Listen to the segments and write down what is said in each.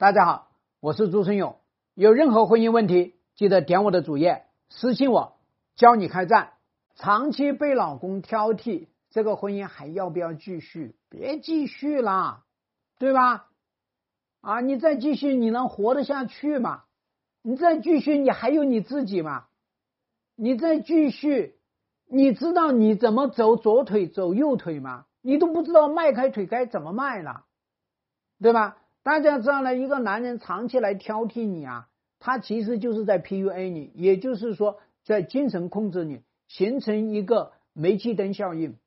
大家好，我是朱春勇。有任何婚姻问题，记得点我的主页私信我，教你开战。长期被老公挑剔，这个婚姻还要不要继续？别继续啦，对吧？啊，你再继续，你能活得下去吗？你再继续，你还有你自己吗？你再继续，你知道你怎么走左腿走右腿吗？你都不知道迈开腿该怎么迈了，对吧？大家知道呢，一个男人长期来挑剔你啊，他其实就是在 PUA 你，也就是说在精神控制你，形成一个煤气灯效应，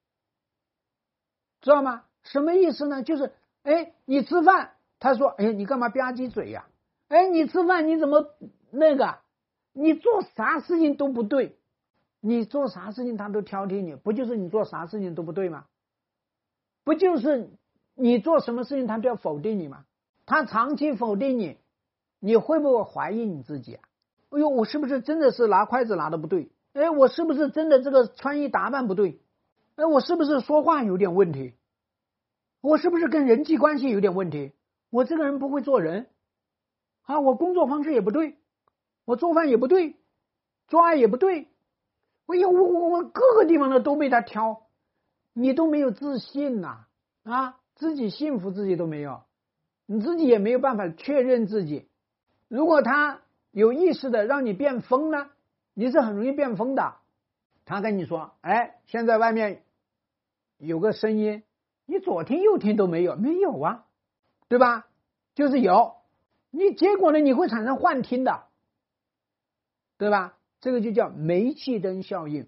知道吗？什么意思呢？就是哎，你吃饭，他说哎，你干嘛吧唧嘴呀？哎，你吃饭你怎么那个？你做啥事情都不对，你做啥事情他都挑剔你，不就是你做啥事情都不对吗？不就是你做什么事情他都要否定你吗？他长期否定你，你会不会怀疑你自己啊？哎呦，我是不是真的是拿筷子拿的不对？哎，我是不是真的这个穿衣打扮不对？哎，我是不是说话有点问题？我是不是跟人际关系有点问题？我这个人不会做人啊，我工作方式也不对，我做饭也不对，做爱也不对。哎呀，我我我各个地方的都被他挑，你都没有自信呐啊，自己幸福自己都没有。你自己也没有办法确认自己。如果他有意识的让你变疯呢，你是很容易变疯的。他跟你说：“哎，现在外面有个声音，你左听右听都没有，没有啊，对吧？就是有，你结果呢，你会产生幻听的，对吧？这个就叫煤气灯效应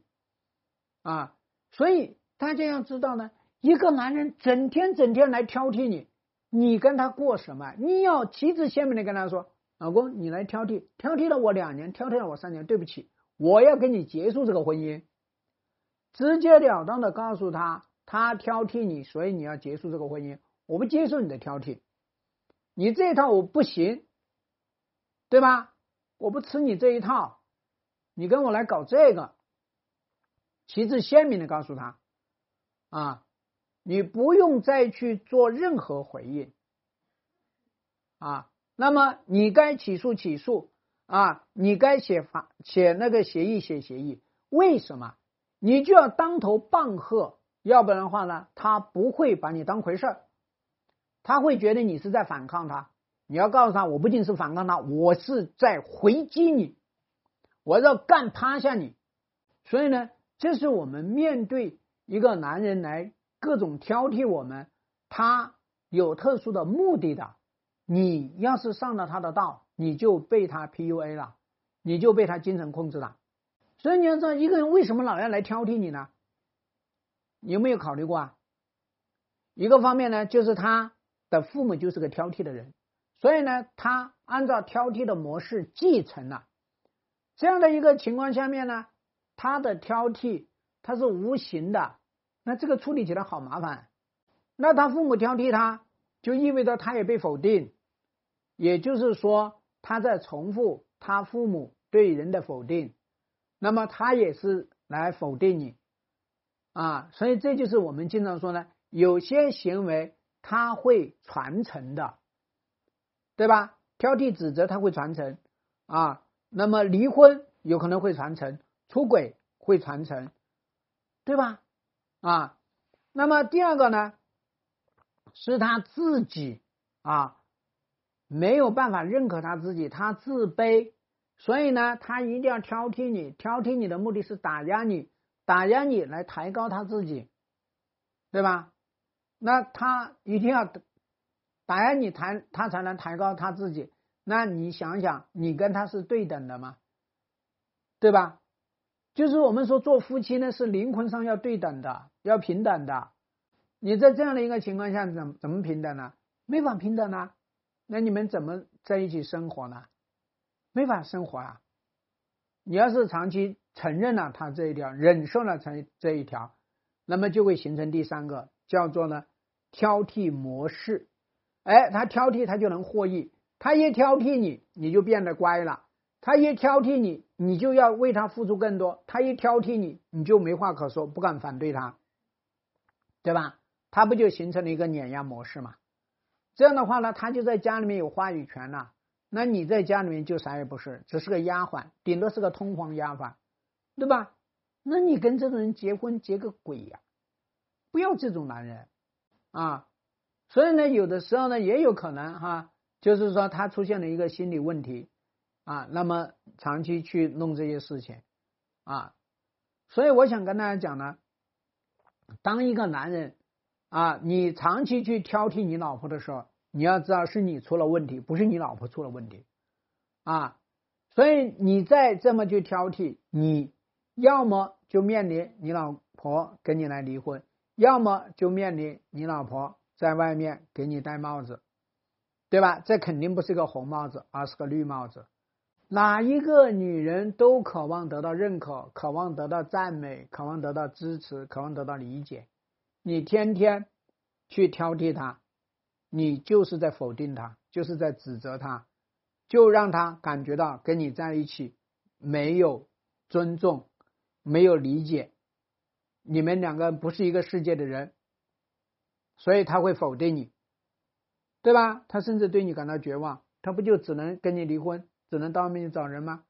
啊。所以大家要知道呢，一个男人整天整天来挑剔你。”你跟他过什么？你要旗帜鲜明的跟他说：“老公，你来挑剔，挑剔了我两年，挑剔了我三年，对不起，我要跟你结束这个婚姻。”直截了当的告诉他，他挑剔你，所以你要结束这个婚姻。我不接受你的挑剔，你这一套我不行，对吧？我不吃你这一套，你跟我来搞这个，旗帜鲜明的告诉他，啊。你不用再去做任何回应啊，那么你该起诉起诉啊，你该写法写那个协议写协议，为什么？你就要当头棒喝，要不然的话呢，他不会把你当回事儿，他会觉得你是在反抗他。你要告诉他，我不仅是反抗他，我是在回击你，我要干趴下你。所以呢，这是我们面对一个男人来。各种挑剔我们，他有特殊的目的的。你要是上了他的道，你就被他 PUA 了，你就被他精神控制了。所以你要知道，一个人为什么老要来挑剔你呢？有没有考虑过啊？一个方面呢，就是他的父母就是个挑剔的人，所以呢，他按照挑剔的模式继承了。这样的一个情况下面呢，他的挑剔他是无形的。那这个处理起来好麻烦，那他父母挑剔他，就意味着他也被否定，也就是说他在重复他父母对人的否定，那么他也是来否定你。啊，所以这就是我们经常说呢，有些行为他会传承的，对吧？挑剔指责他会传承。啊，那么离婚有可能会传承，出轨会传承，对吧？啊，那么第二个呢，是他自己啊没有办法认可他自己，他自卑，所以呢，他一定要挑剔你，挑剔你的目的是打压你，打压你来抬高他自己，对吧？那他一定要打压你，抬他才能抬高他自己。那你想想，你跟他是对等的吗？对吧？就是我们说做夫妻呢，是灵魂上要对等的，要平等的。你在这样的一个情况下，怎怎么平等呢？没法平等啊！那你们怎么在一起生活呢？没法生活啊！你要是长期承认了他这一条，忍受了这这一条，那么就会形成第三个，叫做呢挑剔模式。哎，他挑剔他就能获益，他一挑剔你，你就变得乖了。他一挑剔你，你就要为他付出更多；他一挑剔你，你就没话可说，不敢反对他，对吧？他不就形成了一个碾压模式嘛？这样的话呢，他就在家里面有话语权了。那你在家里面就啥也不是，只是个丫鬟，顶多是个通房丫鬟，对吧？那你跟这种人结婚结个鬼呀！不要这种男人啊！所以呢，有的时候呢，也有可能哈，就是说他出现了一个心理问题啊，那么长期去弄这些事情啊，所以我想跟大家讲呢，当一个男人啊，你长期去挑剔你老婆的时候。你要知道是你出了问题，不是你老婆出了问题啊！所以你再这么去挑剔，你要么就面临你老婆跟你来离婚，要么就面临你老婆在外面给你戴帽子，对吧？这肯定不是个红帽子，而是个绿帽子。哪一个女人都渴望得到认可，渴望得到赞美，渴望得到支持，渴望得到理解。你天天去挑剔她。你就是在否定他，就是在指责他，就让他感觉到跟你在一起没有尊重，没有理解，你们两个不是一个世界的人，所以他会否定你，对吧？他甚至对你感到绝望，他不就只能跟你离婚，只能到外面找人吗？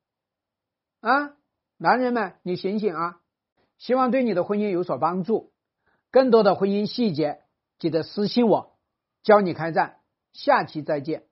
啊，男人们，你醒醒啊！希望对你的婚姻有所帮助，更多的婚姻细节记得私信我。教你开战，下期再见。